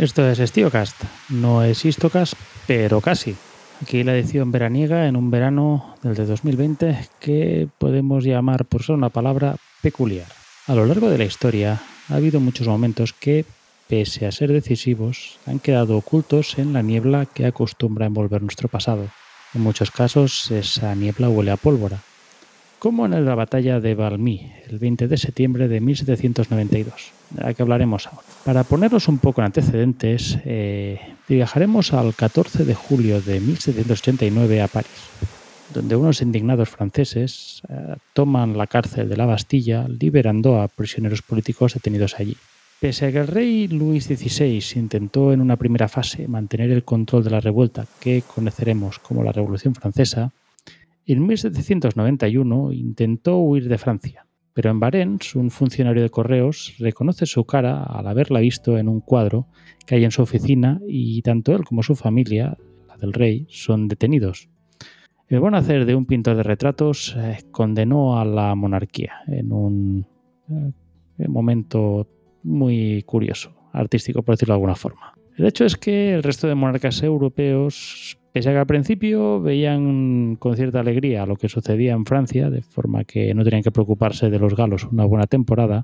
Esto es Estiocast, no es Histocast, pero casi. Aquí la edición veraniega en un verano del de 2020 que podemos llamar por ser una palabra peculiar. A lo largo de la historia ha habido muchos momentos que, pese a ser decisivos, han quedado ocultos en la niebla que acostumbra envolver nuestro pasado. En muchos casos esa niebla huele a pólvora, como en la batalla de Valmy, el 20 de septiembre de 1792 de la que hablaremos ahora. Para ponerlos un poco en antecedentes, eh, viajaremos al 14 de julio de 1789 a París, donde unos indignados franceses eh, toman la cárcel de la Bastilla, liberando a prisioneros políticos detenidos allí. Pese a que el rey Luis XVI intentó en una primera fase mantener el control de la revuelta que conoceremos como la Revolución Francesa, en 1791 intentó huir de Francia, pero en Barents, un funcionario de correos reconoce su cara al haberla visto en un cuadro que hay en su oficina y tanto él como su familia, la del rey, son detenidos. El buen hacer de un pintor de retratos eh, condenó a la monarquía en un eh, momento muy curioso, artístico por decirlo de alguna forma. El hecho es que el resto de monarcas europeos Pese a que al principio veían con cierta alegría lo que sucedía en Francia, de forma que no tenían que preocuparse de los galos una buena temporada,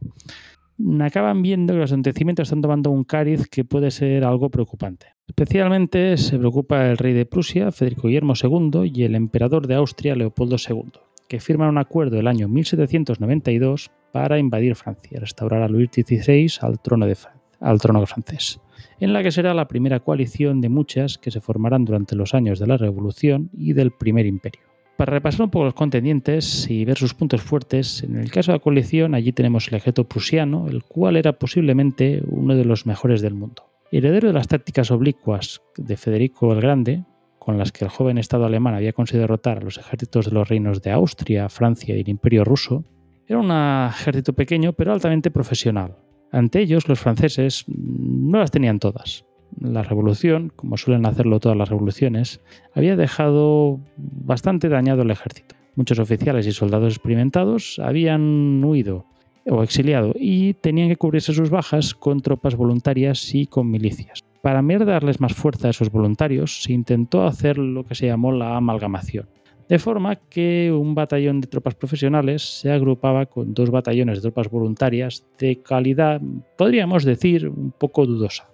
acaban viendo que los acontecimientos están tomando un cariz que puede ser algo preocupante. Especialmente se preocupa el rey de Prusia, Federico Guillermo II, y el emperador de Austria, Leopoldo II, que firman un acuerdo el año 1792 para invadir Francia y restaurar a Luis XVI al trono, de, al trono francés en la que será la primera coalición de muchas que se formarán durante los años de la Revolución y del Primer Imperio. Para repasar un poco los contendientes y ver sus puntos fuertes, en el caso de la coalición allí tenemos el ejército prusiano, el cual era posiblemente uno de los mejores del mundo. Heredero de las tácticas oblicuas de Federico el Grande, con las que el joven Estado alemán había conseguido derrotar a los ejércitos de los reinos de Austria, Francia y el Imperio ruso, era un ejército pequeño pero altamente profesional, ante ellos, los franceses no las tenían todas. La revolución, como suelen hacerlo todas las revoluciones, había dejado bastante dañado el ejército. Muchos oficiales y soldados experimentados habían huido o exiliado y tenían que cubrirse sus bajas con tropas voluntarias y con milicias. Para darles más fuerza a esos voluntarios, se intentó hacer lo que se llamó la amalgamación de forma que un batallón de tropas profesionales se agrupaba con dos batallones de tropas voluntarias de calidad, podríamos decir, un poco dudosa.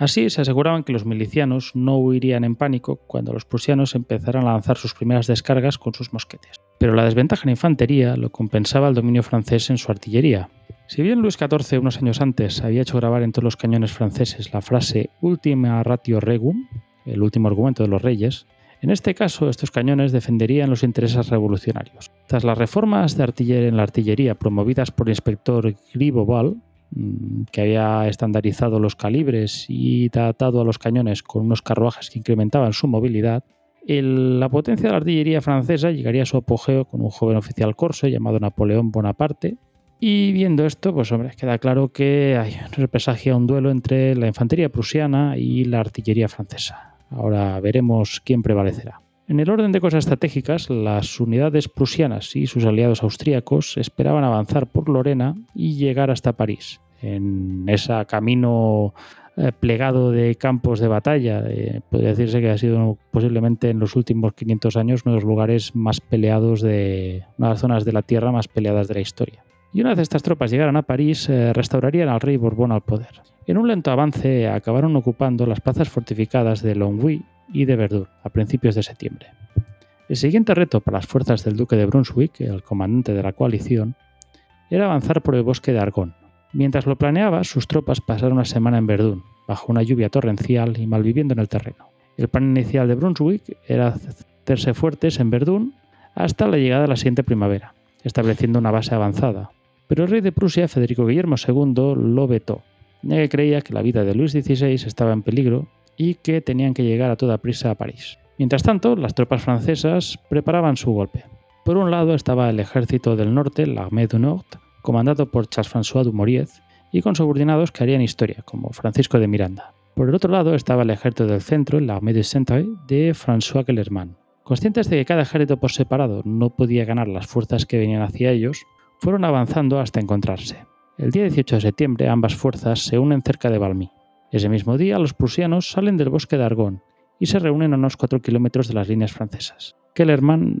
Así se aseguraban que los milicianos no huirían en pánico cuando los prusianos empezaran a lanzar sus primeras descargas con sus mosquetes. Pero la desventaja en infantería lo compensaba el dominio francés en su artillería. Si bien Luis XIV unos años antes había hecho grabar en todos los cañones franceses la frase Ultima ratio regum, el último argumento de los reyes, en este caso, estos cañones defenderían los intereses revolucionarios. Tras las reformas de artillería en la artillería promovidas por el inspector Griboval, mm, que había estandarizado los calibres y tratado a los cañones con unos carruajes que incrementaban su movilidad, la potencia de la artillería francesa llegaría a su apogeo con un joven oficial corso llamado Napoleón Bonaparte. Y viendo esto, pues hombre, queda claro que hay, se presagia un duelo entre la infantería prusiana y la artillería francesa. Ahora veremos quién prevalecerá. En el orden de cosas estratégicas, las unidades prusianas y sus aliados austríacos esperaban avanzar por Lorena y llegar hasta París. En ese camino eh, plegado de campos de batalla, eh, podría decirse que ha sido posiblemente en los últimos 500 años uno de los lugares más peleados de una de las zonas de la tierra más peleadas de la historia. Y una vez estas tropas llegaran a París, eh, restaurarían al rey Borbón al poder. En un lento avance acabaron ocupando las plazas fortificadas de Longwy y de Verdun a principios de septiembre. El siguiente reto para las fuerzas del duque de Brunswick, el comandante de la coalición, era avanzar por el bosque de Argonne. Mientras lo planeaba, sus tropas pasaron una semana en Verdun, bajo una lluvia torrencial y malviviendo en el terreno. El plan inicial de Brunswick era hacerse fuertes en Verdun hasta la llegada de la siguiente primavera, estableciendo una base avanzada. Pero el rey de Prusia, Federico Guillermo II, lo vetó ya que creía que la vida de Luis XVI estaba en peligro y que tenían que llegar a toda prisa a París. Mientras tanto, las tropas francesas preparaban su golpe. Por un lado estaba el ejército del norte, la Armée du Nord, comandado por Charles-François Dumouriez, y con subordinados que harían historia, como Francisco de Miranda. Por el otro lado estaba el ejército del centro, la Armée du Centre, de François Kellerman. Conscientes de que cada ejército por separado no podía ganar las fuerzas que venían hacia ellos, fueron avanzando hasta encontrarse. El día 18 de septiembre ambas fuerzas se unen cerca de Valmy. Ese mismo día, los prusianos salen del bosque de Argonne y se reúnen a unos 4 kilómetros de las líneas francesas. Kellerman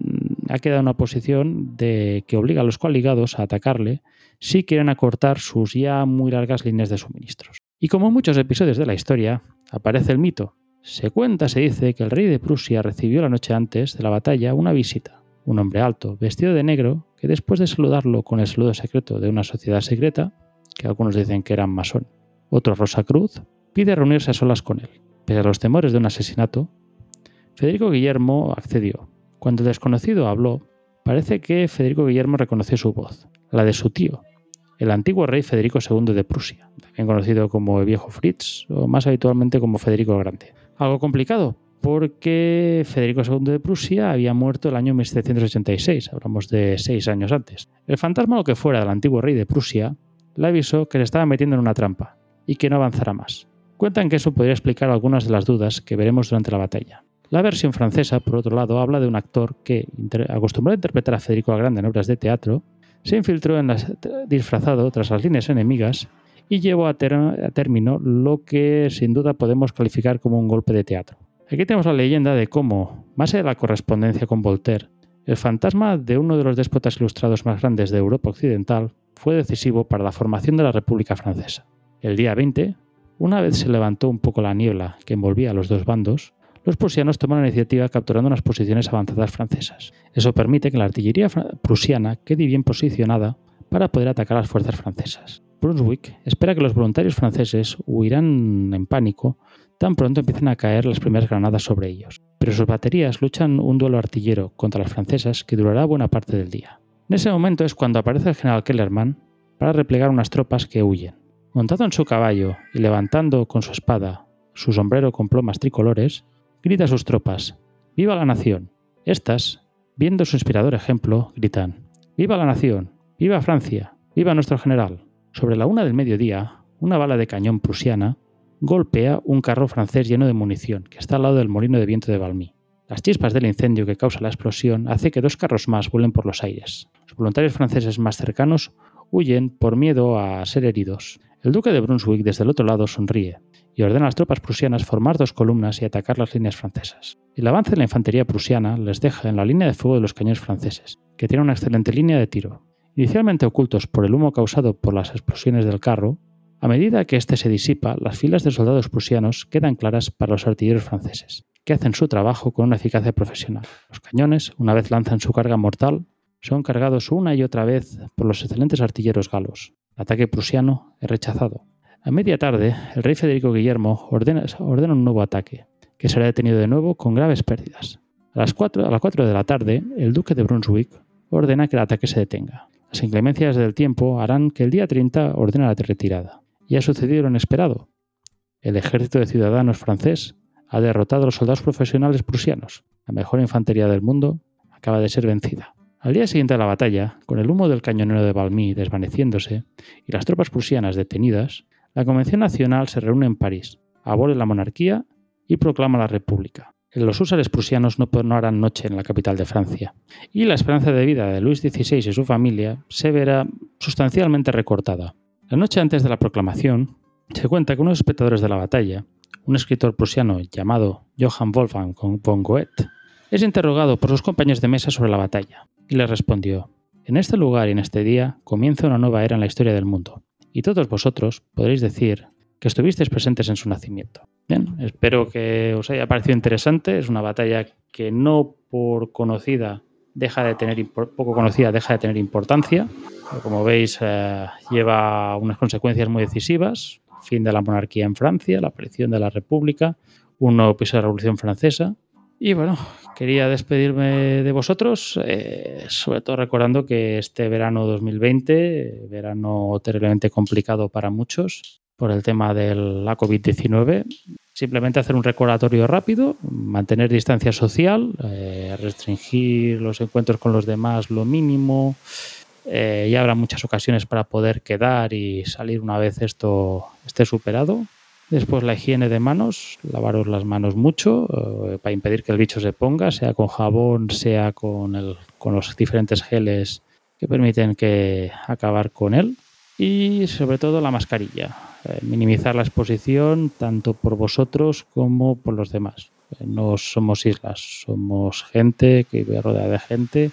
ha quedado en una posición de que obliga a los coaligados a atacarle si quieren acortar sus ya muy largas líneas de suministros. Y como en muchos episodios de la historia, aparece el mito. Se cuenta, se dice, que el rey de Prusia recibió la noche antes de la batalla una visita. Un hombre alto, vestido de negro, que después de saludarlo con el saludo secreto de una sociedad secreta, que algunos dicen que eran masón, otro Rosa Cruz, pide reunirse a solas con él. Pese a los temores de un asesinato, Federico Guillermo accedió. Cuando el desconocido habló, parece que Federico Guillermo reconoció su voz, la de su tío, el antiguo rey Federico II de Prusia, también conocido como el viejo Fritz o más habitualmente como Federico el Grande. Algo complicado, porque Federico II de Prusia había muerto el año 1786, hablamos de seis años antes. El fantasma, lo que fuera del antiguo rey de Prusia, le avisó que le estaba metiendo en una trampa y que no avanzara más. Cuentan que eso podría explicar algunas de las dudas que veremos durante la batalla. La versión francesa, por otro lado, habla de un actor que, acostumbrado a interpretar a Federico el Grande en obras de teatro, se infiltró disfrazado tras las líneas enemigas y llevó a, término lo que sin duda podemos calificar como un golpe de teatro. Aquí tenemos la leyenda de cómo, más allá de la correspondencia con Voltaire, el fantasma de uno de los déspotas ilustrados más grandes de Europa Occidental fue decisivo para la formación de la República Francesa. El día 20, una vez se levantó un poco la niebla que envolvía a los dos bandos, los prusianos toman la iniciativa capturando unas posiciones avanzadas francesas. Eso permite que la artillería prusiana quede bien posicionada para poder atacar a las fuerzas francesas. Brunswick espera que los voluntarios franceses huirán en pánico tan pronto empiecen a caer las primeras granadas sobre ellos. Pero sus baterías luchan un duelo artillero contra las francesas que durará buena parte del día. En ese momento es cuando aparece el general Kellerman para replegar unas tropas que huyen. Montado en su caballo y levantando con su espada su sombrero con plomas tricolores, grita a sus tropas, ¡Viva la nación! Estas, viendo su inspirador ejemplo, gritan, ¡Viva la nación! ¡Viva Francia! ¡Viva nuestro general! Sobre la una del mediodía, una bala de cañón prusiana golpea un carro francés lleno de munición que está al lado del molino de viento de Valmy. Las chispas del incendio que causa la explosión hace que dos carros más vuelen por los aires. Los voluntarios franceses más cercanos huyen por miedo a ser heridos. El duque de Brunswick desde el otro lado sonríe y ordena a las tropas prusianas formar dos columnas y atacar las líneas francesas. El avance de la infantería prusiana les deja en la línea de fuego de los cañones franceses, que tienen una excelente línea de tiro. Inicialmente ocultos por el humo causado por las explosiones del carro, a medida que éste se disipa, las filas de soldados prusianos quedan claras para los artilleros franceses, que hacen su trabajo con una eficacia profesional. Los cañones, una vez lanzan su carga mortal, son cargados una y otra vez por los excelentes artilleros galos, ataque prusiano es rechazado. A media tarde, el rey Federico Guillermo ordena, un nuevo ataque, que será detenido de nuevo con graves pérdidas. A las, 4, a las 4 de la tarde, el duque de Brunswick ordena que el ataque se detenga. Las inclemencias del tiempo harán que el día 30 ordene la retirada. Y ha sucedido lo inesperado. El ejército de ciudadanos francés ha derrotado a los soldados profesionales prusianos. La mejor infantería del mundo acaba de ser vencida. Al día siguiente de la batalla, con el humo del cañonero de Valmy desvaneciéndose y las tropas prusianas detenidas, la Convención Nacional se reúne en París, abole la monarquía y proclama la República. Los húsares prusianos no, harán noche en la capital de Francia, y la esperanza de vida de Luis XVI y su familia se verá sustancialmente recortada. La noche antes de la proclamación, se cuenta que unos espectadores de la batalla, un escritor prusiano llamado Johann Wolfgang von Goethe, es interrogado por sus compañeros de mesa sobre la batalla y le respondió, En este lugar y en este día comienza una nueva era en la historia del mundo, y todos vosotros podréis decir que estuvisteis presentes en su nacimiento. Bien, espero que os haya parecido interesante. Es una batalla que no por conocida deja de tener poco conocida deja de tener importancia. Como veis, eh, lleva unas consecuencias muy decisivas: fin de la monarquía en Francia, la aparición de la República, un nuevo piso de la Revolución Francesa y bueno, quería despedirme de vosotros, eh, sobre todo recordando que este verano 2020, verano terriblemente complicado para muchos por el tema de la COVID-19, simplemente hacer un recordatorio rápido, mantener distancia social, eh, restringir los encuentros con los demás lo mínimo. Eh, ya habrá muchas ocasiones para poder quedar y salir una vez esto esté superado. Después la higiene de manos, lavaros las manos mucho eh, para impedir que el bicho se ponga, sea con jabón, sea con, el, con los diferentes geles que permiten que acabar con él. Y sobre todo la mascarilla. eh, minimizar la exposición tanto por vosotros como por los demás. Eh, no somos islas, somos gente que vive rodeada de gente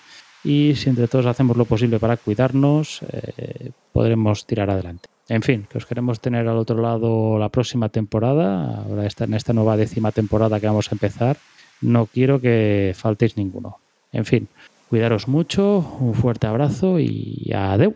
y si entre todos hacemos lo posible para cuidarnos, eh, podremos tirar adelante. En fin, que os queremos tener al otro lado la próxima temporada, ahora está en esta nueva décima temporada que vamos a empezar. No quiero que faltéis ninguno. En fin, cuidaros mucho, un fuerte abrazo y adeu.